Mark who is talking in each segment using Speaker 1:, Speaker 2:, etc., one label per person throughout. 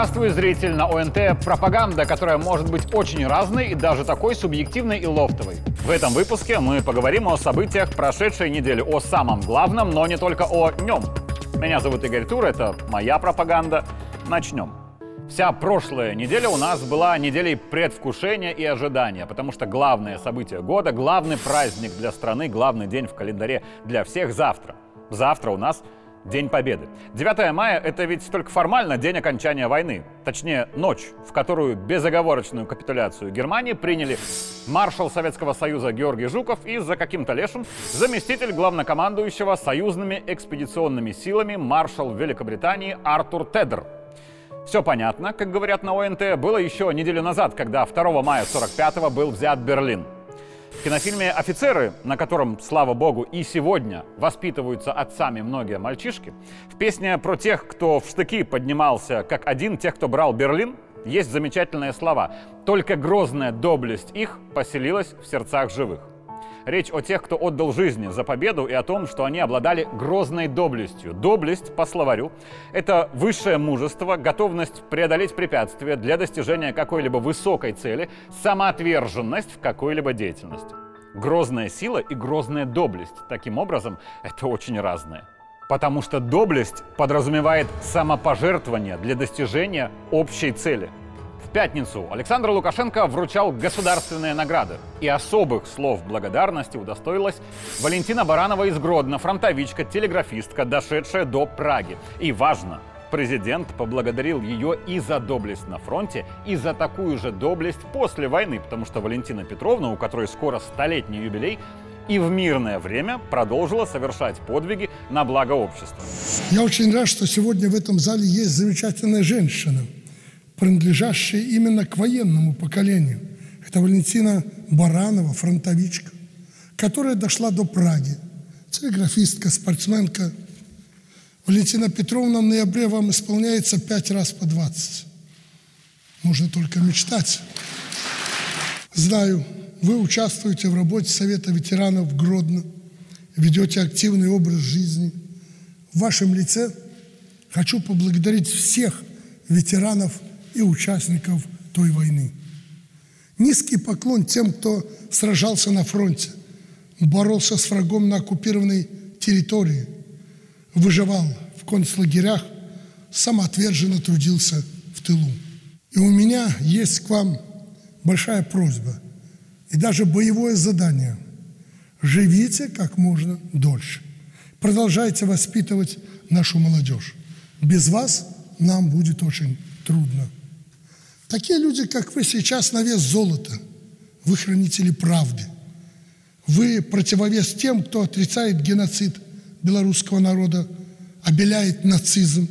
Speaker 1: Здравствуй, зритель! На ОНТ пропаганда, которая может быть очень разной и даже такой субъективной и лофтовой. В этом выпуске мы поговорим о событиях прошедшей недели, о самом главном, но не только о нем. Меня зовут Игорь Тур, это моя пропаганда. Начнем. Вся прошлая неделя у нас была неделей предвкушения и ожидания, потому что главное событие года, главный праздник для страны, главный день в календаре для всех завтра. Завтра у нас День Победы. 9 мая – это ведь только формально день окончания войны. Точнее, ночь, в которую безоговорочную капитуляцию Германии приняли маршал Советского Союза Георгий Жуков и за каким-то лешим заместитель главнокомандующего союзными экспедиционными силами маршал Великобритании Артур Тедер. Все понятно, как говорят на ОНТ, было еще неделю назад, когда 2 мая 45-го был взят Берлин. В кинофильме «Офицеры», на котором, слава богу, и сегодня воспитываются отцами многие мальчишки, в песне про тех, кто в штыки поднимался как один, тех, кто брал Берлин, есть замечательные слова. «Только грозная доблесть их поселилась в сердцах живых». Речь о тех, кто отдал жизни за победу и о том, что они обладали грозной доблестью. Доблесть, по словарю, это высшее мужество, готовность преодолеть препятствия для достижения какой-либо высокой цели, самоотверженность в какой-либо деятельности. Грозная сила и грозная доблесть, таким образом, это очень разное. Потому что доблесть подразумевает самопожертвование для достижения общей цели – в пятницу Александр Лукашенко вручал государственные награды. И особых слов благодарности удостоилась Валентина Баранова из Гродно, фронтовичка, телеграфистка, дошедшая до Праги. И важно, президент поблагодарил ее и за доблесть на фронте, и за такую же доблесть после войны, потому что Валентина Петровна, у которой скоро столетний юбилей, и в мирное время продолжила совершать подвиги на благо общества.
Speaker 2: Я очень рад, что сегодня в этом зале есть замечательная женщина – принадлежащие именно к военному поколению. Это Валентина Баранова, фронтовичка, которая дошла до Праги. Телеграфистка, спортсменка. Валентина Петровна, в ноябре вам исполняется пять раз по 20. Можно только мечтать. Знаю, вы участвуете в работе Совета ветеранов Гродно, ведете активный образ жизни. В вашем лице хочу поблагодарить всех ветеранов и участников той войны. Низкий поклон тем, кто сражался на фронте, боролся с врагом на оккупированной территории, выживал в концлагерях, самоотверженно трудился в тылу. И у меня есть к вам большая просьба и даже боевое задание. Живите как можно дольше. Продолжайте воспитывать нашу молодежь. Без вас нам будет очень трудно. Такие люди, как вы, сейчас на вес золота. Вы хранители правды. Вы противовес тем, кто отрицает геноцид белорусского народа, обеляет нацизм,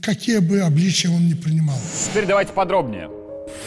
Speaker 2: какие бы обличия он ни принимал.
Speaker 1: Теперь давайте подробнее.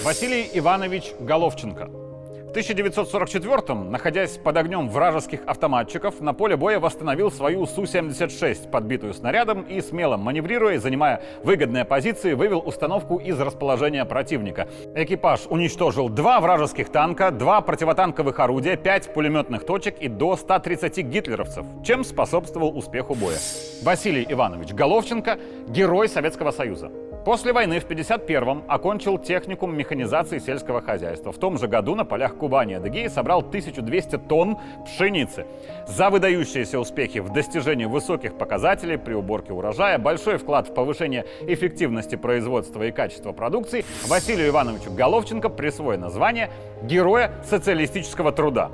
Speaker 1: Василий Иванович Головченко – в 1944-м, находясь под огнем вражеских автоматчиков, на поле боя восстановил свою Су-76, подбитую снарядом, и смело маневрируя, занимая выгодные позиции, вывел установку из расположения противника. Экипаж уничтожил два вражеских танка, два противотанковых орудия, пять пулеметных точек и до 130 гитлеровцев, чем способствовал успеху боя. Василий Иванович Головченко – герой Советского Союза. После войны в 1951-м окончил техникум механизации сельского хозяйства. В том же году на полях Кубани Адыгеи собрал 1200 тонн пшеницы. За выдающиеся успехи в достижении высоких показателей при уборке урожая, большой вклад в повышение эффективности производства и качества продукции Василию Ивановичу Головченко присвоено звание Героя социалистического труда.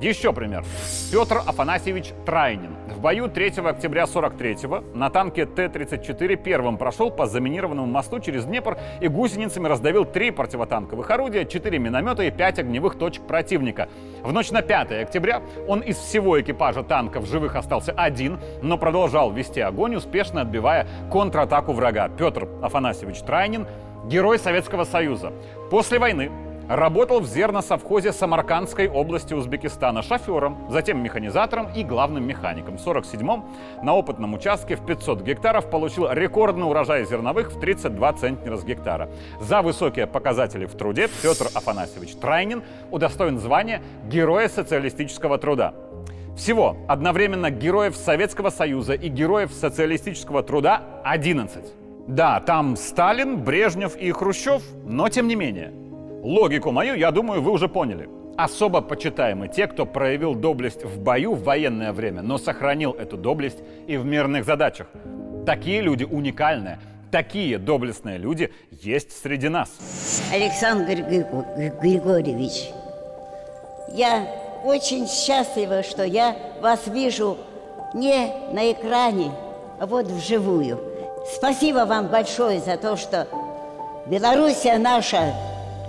Speaker 1: Еще пример. Петр Афанасьевич Трайнин. В бою 3 октября 43-го на танке Т-34 первым прошел по заминированному мосту через Днепр и гусеницами раздавил три противотанковых орудия, четыре миномета и пять огневых точек противника. В ночь на 5 октября он из всего экипажа танка в живых остался один, но продолжал вести огонь, успешно отбивая контратаку врага. Петр Афанасьевич Трайнин – герой Советского Союза. После войны Работал в зерносовхозе Самаркандской области Узбекистана шофером, затем механизатором и главным механиком. В 47-м на опытном участке в 500 гектаров получил рекордный урожай зерновых в 32 центнера с гектара. За высокие показатели в труде Петр Афанасьевич Трайнин удостоен звания Героя социалистического труда. Всего одновременно героев Советского Союза и героев социалистического труда 11. Да, там Сталин, Брежнев и Хрущев, но тем не менее. Логику мою, я думаю, вы уже поняли. Особо почитаемы те, кто проявил доблесть в бою в военное время, но сохранил эту доблесть и в мирных задачах. Такие люди уникальные, такие доблестные люди есть среди нас.
Speaker 3: Александр Григорьевич, я очень счастлива, что я вас вижу не на экране, а вот вживую. Спасибо вам большое за то, что Белоруссия наша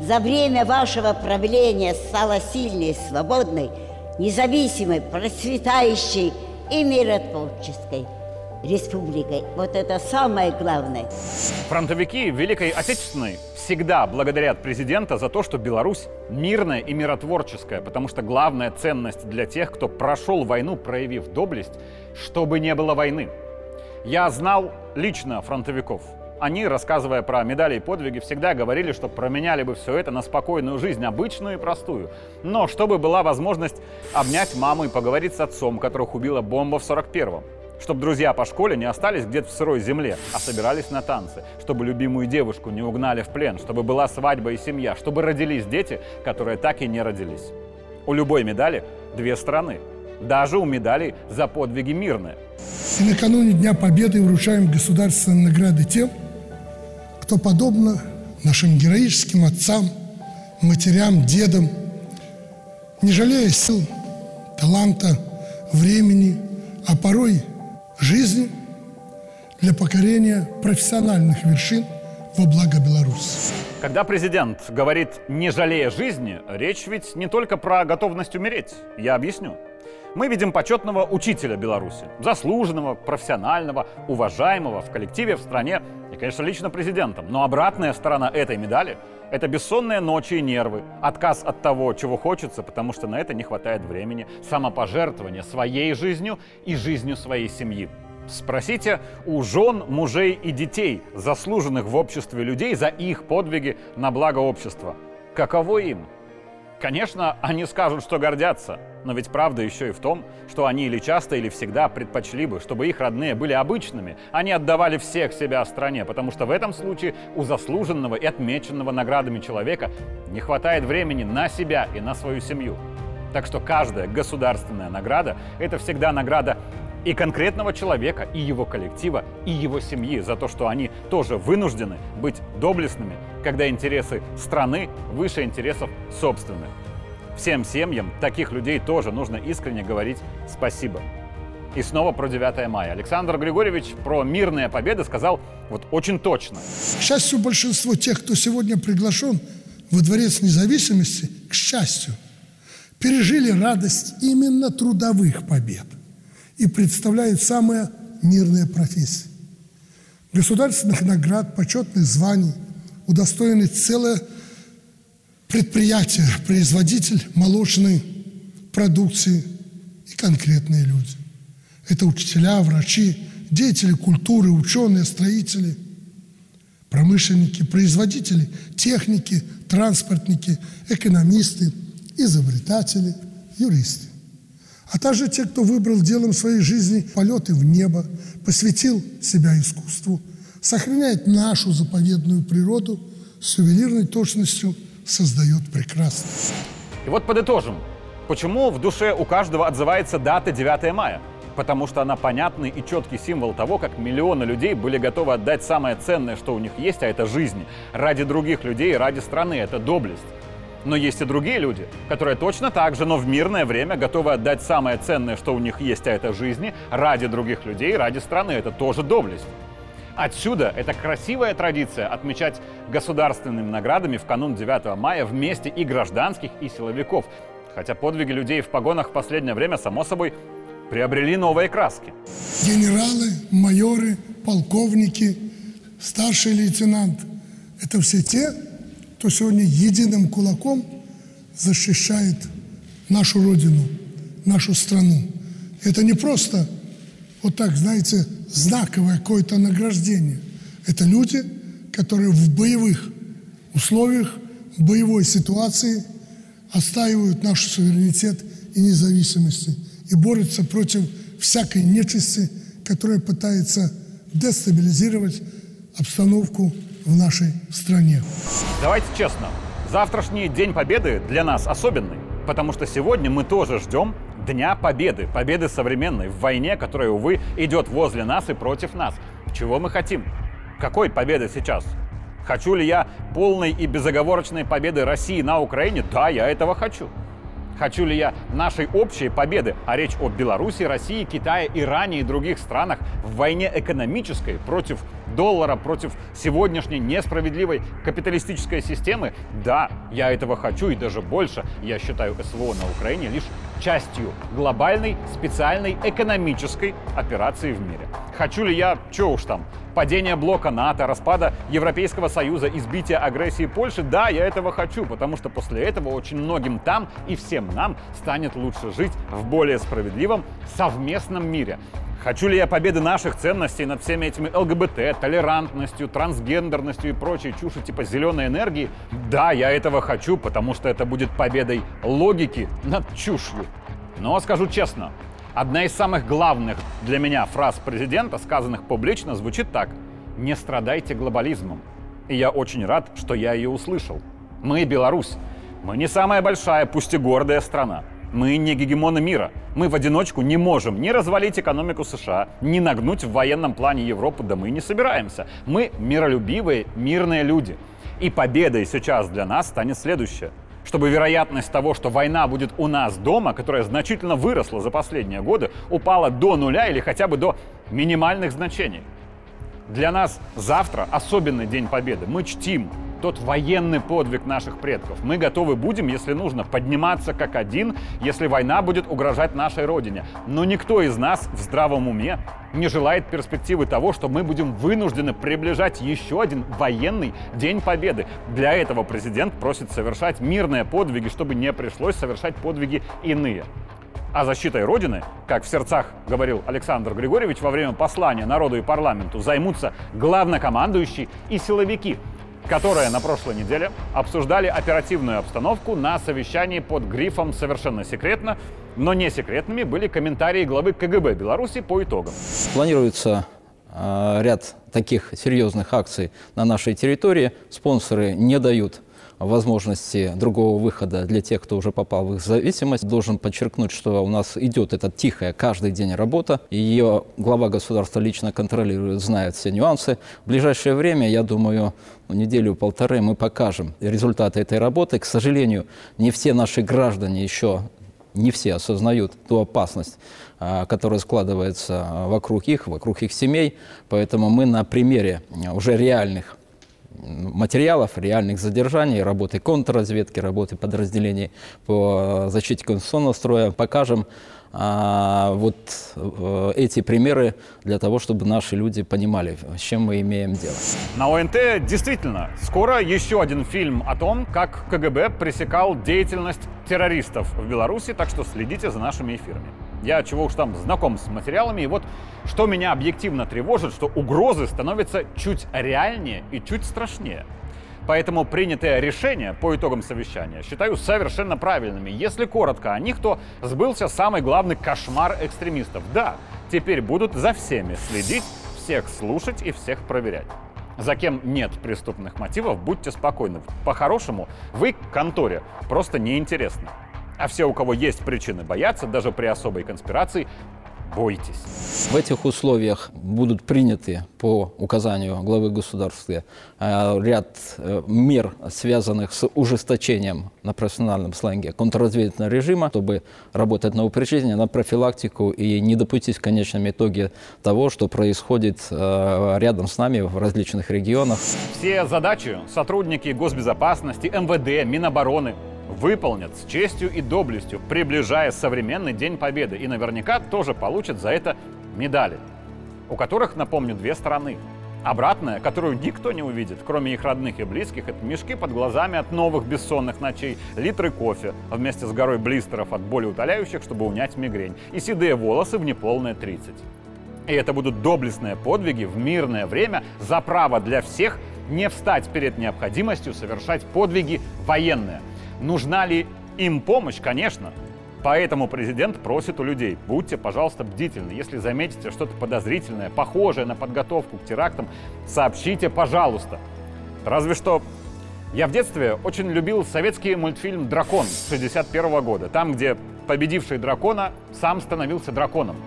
Speaker 3: за время вашего правления стала сильной, свободной, независимой, процветающей и миротворческой республикой. Вот это самое главное.
Speaker 1: Фронтовики Великой Отечественной всегда благодарят президента за то, что Беларусь мирная и миротворческая, потому что главная ценность для тех, кто прошел войну, проявив доблесть, чтобы не было войны. Я знал лично фронтовиков. Они, рассказывая про медали и подвиги, всегда говорили, что променяли бы все это на спокойную жизнь, обычную и простую. Но чтобы была возможность обнять маму и поговорить с отцом, которых убила бомба в 41-м. Чтобы друзья по школе не остались где-то в сырой земле, а собирались на танцы. Чтобы любимую девушку не угнали в плен. Чтобы была свадьба и семья. Чтобы родились дети, которые так и не родились. У любой медали две стороны. Даже у медалей за подвиги мирные.
Speaker 2: И накануне Дня Победы вручаем государственные награды тем, кто подобно нашим героическим отцам, матерям, дедам, не жалея сил, таланта, времени, а порой жизни для покорения профессиональных вершин во благо Беларуси.
Speaker 1: Когда президент говорит «не жалея жизни», речь ведь не только про готовность умереть. Я объясню. Мы видим почетного учителя Беларуси, заслуженного, профессионального, уважаемого в коллективе, в стране и, конечно, лично президентом. Но обратная сторона этой медали – это бессонные ночи и нервы, отказ от того, чего хочется, потому что на это не хватает времени, самопожертвование своей жизнью и жизнью своей семьи. Спросите у жен, мужей и детей, заслуженных в обществе людей за их подвиги на благо общества. Каково им? Конечно, они скажут, что гордятся, но ведь правда еще и в том, что они или часто, или всегда предпочли бы, чтобы их родные были обычными, они отдавали всех себя стране, потому что в этом случае у заслуженного и отмеченного наградами человека не хватает времени на себя и на свою семью. Так что каждая государственная награда – это всегда награда и конкретного человека, и его коллектива, и его семьи за то, что они тоже вынуждены быть доблестными, когда интересы страны выше интересов собственных. Всем семьям таких людей тоже нужно искренне говорить спасибо. И снова про 9 мая. Александр Григорьевич про мирные победы сказал вот очень точно.
Speaker 2: К счастью, большинство тех, кто сегодня приглашен во Дворец независимости, к счастью, пережили радость именно трудовых побед – и представляют самые мирные профессии. Государственных наград, почетных званий удостоены целое предприятие, производитель молочной продукции и конкретные люди. Это учителя, врачи, деятели культуры, ученые, строители, промышленники, производители, техники, транспортники, экономисты, изобретатели, юристы а также те, кто выбрал делом своей жизни полеты в небо, посвятил себя искусству, сохраняет нашу заповедную природу, с ювелирной точностью создает прекрасное.
Speaker 1: И вот подытожим. Почему в душе у каждого отзывается дата 9 мая? Потому что она понятный и четкий символ того, как миллионы людей были готовы отдать самое ценное, что у них есть, а это жизнь. Ради других людей, ради страны. Это доблесть. Но есть и другие люди, которые точно так же, но в мирное время готовы отдать самое ценное, что у них есть, а это жизни, ради других людей, ради страны. Это тоже доблесть. Отсюда эта красивая традиция отмечать государственными наградами в канун 9 мая вместе и гражданских, и силовиков. Хотя подвиги людей в погонах в последнее время, само собой, приобрели новые краски.
Speaker 2: Генералы, майоры, полковники, старший лейтенант – это все те, кто сегодня единым кулаком защищает нашу Родину, нашу страну. Это не просто вот так, знаете, знаковое какое-то награждение. Это люди, которые в боевых условиях, в боевой ситуации отстаивают наш суверенитет и независимость и борются против всякой нечисти, которая пытается дестабилизировать обстановку в нашей стране.
Speaker 1: Давайте честно, завтрашний День Победы для нас особенный, потому что сегодня мы тоже ждем Дня Победы, победы современной в войне, которая, увы, идет возле нас и против нас. Чего мы хотим? Какой победы сейчас? Хочу ли я полной и безоговорочной победы России на Украине? Да, я этого хочу. Хочу ли я нашей общей победы, а речь о Беларуси, России, Китае, Иране и других странах в войне экономической против доллара, против сегодняшней несправедливой капиталистической системы? Да, я этого хочу и даже больше. Я считаю СВО на Украине лишь частью глобальной специальной экономической операции в мире. Хочу ли я, что уж там, падения блока НАТО, распада Европейского Союза, избития агрессии Польши? Да, я этого хочу, потому что после этого очень многим там и всем нам станет лучше жить в более справедливом совместном мире. Хочу ли я победы наших ценностей над всеми этими ЛГБТ, толерантностью, трансгендерностью и прочей чуши типа зеленой энергии? Да, я этого хочу, потому что это будет победой логики над чушью. Но скажу честно, одна из самых главных для меня фраз президента, сказанных публично, звучит так. «Не страдайте глобализмом». И я очень рад, что я ее услышал. Мы Беларусь. Мы не самая большая, пусть и гордая страна. Мы не гегемоны мира. Мы в одиночку не можем ни развалить экономику США, ни нагнуть в военном плане Европу, да мы не собираемся. Мы миролюбивые, мирные люди. И победой сейчас для нас станет следующее. Чтобы вероятность того, что война будет у нас дома, которая значительно выросла за последние годы, упала до нуля или хотя бы до минимальных значений. Для нас завтра особенный день победы. Мы чтим тот военный подвиг наших предков. Мы готовы будем, если нужно, подниматься как один, если война будет угрожать нашей Родине. Но никто из нас в здравом уме не желает перспективы того, что мы будем вынуждены приближать еще один военный День Победы. Для этого президент просит совершать мирные подвиги, чтобы не пришлось совершать подвиги иные. А защитой Родины, как в сердцах говорил Александр Григорьевич во время послания народу и парламенту, займутся главнокомандующий и силовики – которые на прошлой неделе обсуждали оперативную обстановку на совещании под грифом «Совершенно секретно», но не секретными были комментарии главы КГБ Беларуси по итогам.
Speaker 4: Планируется э, ряд таких серьезных акций на нашей территории. Спонсоры не дают возможности другого выхода для тех, кто уже попал в их зависимость. Должен подчеркнуть, что у нас идет эта тихая каждый день работа. Ее глава государства лично контролирует, знает все нюансы. В ближайшее время, я думаю, неделю-полторы мы покажем результаты этой работы. К сожалению, не все наши граждане еще не все осознают ту опасность, а, которая складывается вокруг их, вокруг их семей. Поэтому мы на примере уже реальных материалов, реальных задержаний, работы контрразведки, работы подразделений по защите конституционного строя покажем а, вот э, эти примеры для того, чтобы наши люди понимали, с чем мы имеем дело.
Speaker 1: На ОНТ действительно скоро еще один фильм о том, как КГБ пресекал деятельность террористов в Беларуси, так что следите за нашими эфирами. Я чего уж там знаком с материалами, и вот что меня объективно тревожит, что угрозы становятся чуть реальнее и чуть страшнее. Поэтому принятые решения по итогам совещания считаю совершенно правильными. Если коротко о них, то сбылся самый главный кошмар экстремистов. Да, теперь будут за всеми следить, всех слушать и всех проверять. За кем нет преступных мотивов, будьте спокойны. По-хорошему, вы конторе просто неинтересны. А все, у кого есть причины бояться, даже при особой конспирации, бойтесь.
Speaker 4: В этих условиях будут приняты по указанию главы государства э, ряд э, мер, связанных с ужесточением на профессиональном сленге контрразведывательного режима, чтобы работать на упреждение, на профилактику и не допустить в конечном итоге того, что происходит э, рядом с нами в различных регионах.
Speaker 1: Все задачи сотрудники госбезопасности, МВД, Минобороны выполнят с честью и доблестью, приближая современный День Победы. И наверняка тоже получат за это медали, у которых, напомню, две стороны. Обратная, которую никто не увидит, кроме их родных и близких, это мешки под глазами от новых бессонных ночей, литры кофе вместе с горой блистеров от боли утоляющих, чтобы унять мигрень, и седые волосы в неполные 30. И это будут доблестные подвиги в мирное время за право для всех не встать перед необходимостью совершать подвиги военные – Нужна ли им помощь? Конечно. Поэтому президент просит у людей, будьте, пожалуйста, бдительны. Если заметите что-то подозрительное, похожее на подготовку к терактам, сообщите, пожалуйста. Разве что я в детстве очень любил советский мультфильм «Дракон» 61 года, там, где победивший дракона сам становился драконом.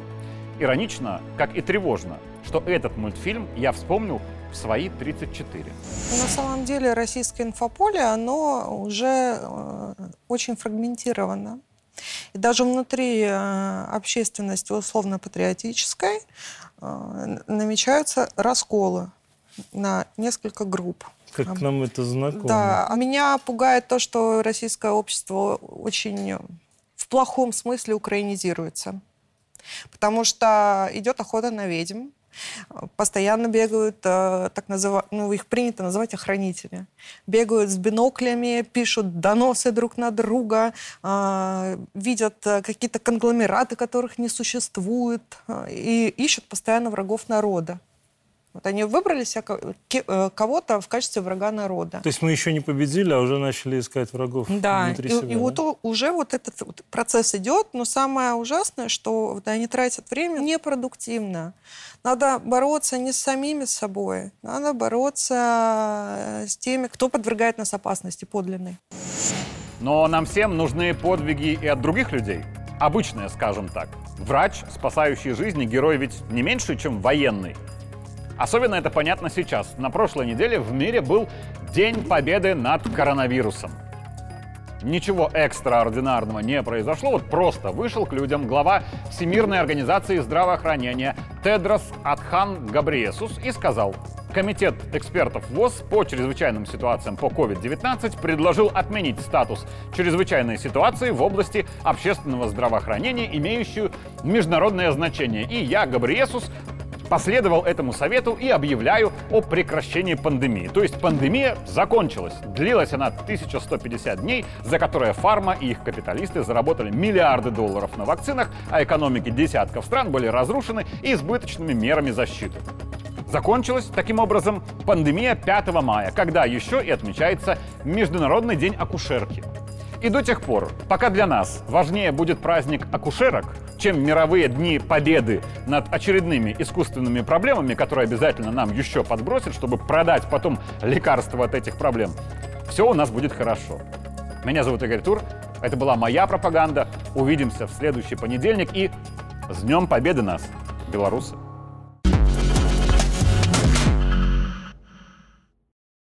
Speaker 1: Иронично, как и тревожно, что этот мультфильм я вспомнил в свои 34.
Speaker 5: На самом деле российское инфополе, оно уже э, очень фрагментировано. И даже внутри э, общественности условно-патриотической э, намечаются расколы на несколько групп.
Speaker 6: Как нам это знакомо.
Speaker 5: Да, а меня пугает то, что российское общество очень в плохом смысле украинизируется. Потому что идет охота на ведьм, постоянно бегают, э, так называемые, ну, их принято называть охранители. Бегают с биноклями, пишут доносы друг на друга, э, видят э, какие-то конгломераты, которых не существует, и ищут постоянно врагов народа. Вот они выбрали себя ке- э, кого-то в качестве врага народа.
Speaker 6: То есть мы еще не победили, а уже начали искать врагов
Speaker 5: Да,
Speaker 6: внутри
Speaker 5: и,
Speaker 6: себя.
Speaker 5: и
Speaker 6: да?
Speaker 5: вот уже вот этот вот процесс идет, но самое ужасное, что вот они тратят время непродуктивно. Надо бороться не с самими собой, надо бороться э, с теми, кто подвергает нас опасности подлинной.
Speaker 1: Но нам всем нужны подвиги и от других людей. Обычные, скажем так. Врач, спасающий жизни, герой ведь не меньше, чем военный. Особенно это понятно сейчас. На прошлой неделе в мире был День Победы над коронавирусом. Ничего экстраординарного не произошло, вот просто вышел к людям глава Всемирной организации здравоохранения Тедрос Адхан Габриесус и сказал, Комитет экспертов ВОЗ по чрезвычайным ситуациям по COVID-19 предложил отменить статус чрезвычайной ситуации в области общественного здравоохранения, имеющую международное значение. И я, Габриесус, последовал этому совету и объявляю о прекращении пандемии. То есть пандемия закончилась. Длилась она 1150 дней, за которые фарма и их капиталисты заработали миллиарды долларов на вакцинах, а экономики десятков стран были разрушены избыточными мерами защиты. Закончилась, таким образом, пандемия 5 мая, когда еще и отмечается Международный день акушерки. И до тех пор, пока для нас важнее будет праздник акушерок, чем мировые дни победы над очередными искусственными проблемами, которые обязательно нам еще подбросят, чтобы продать потом лекарства от этих проблем, все у нас будет хорошо. Меня зовут Игорь Тур, это была моя пропаганда. Увидимся в следующий понедельник и с Днем Победы нас, белорусы!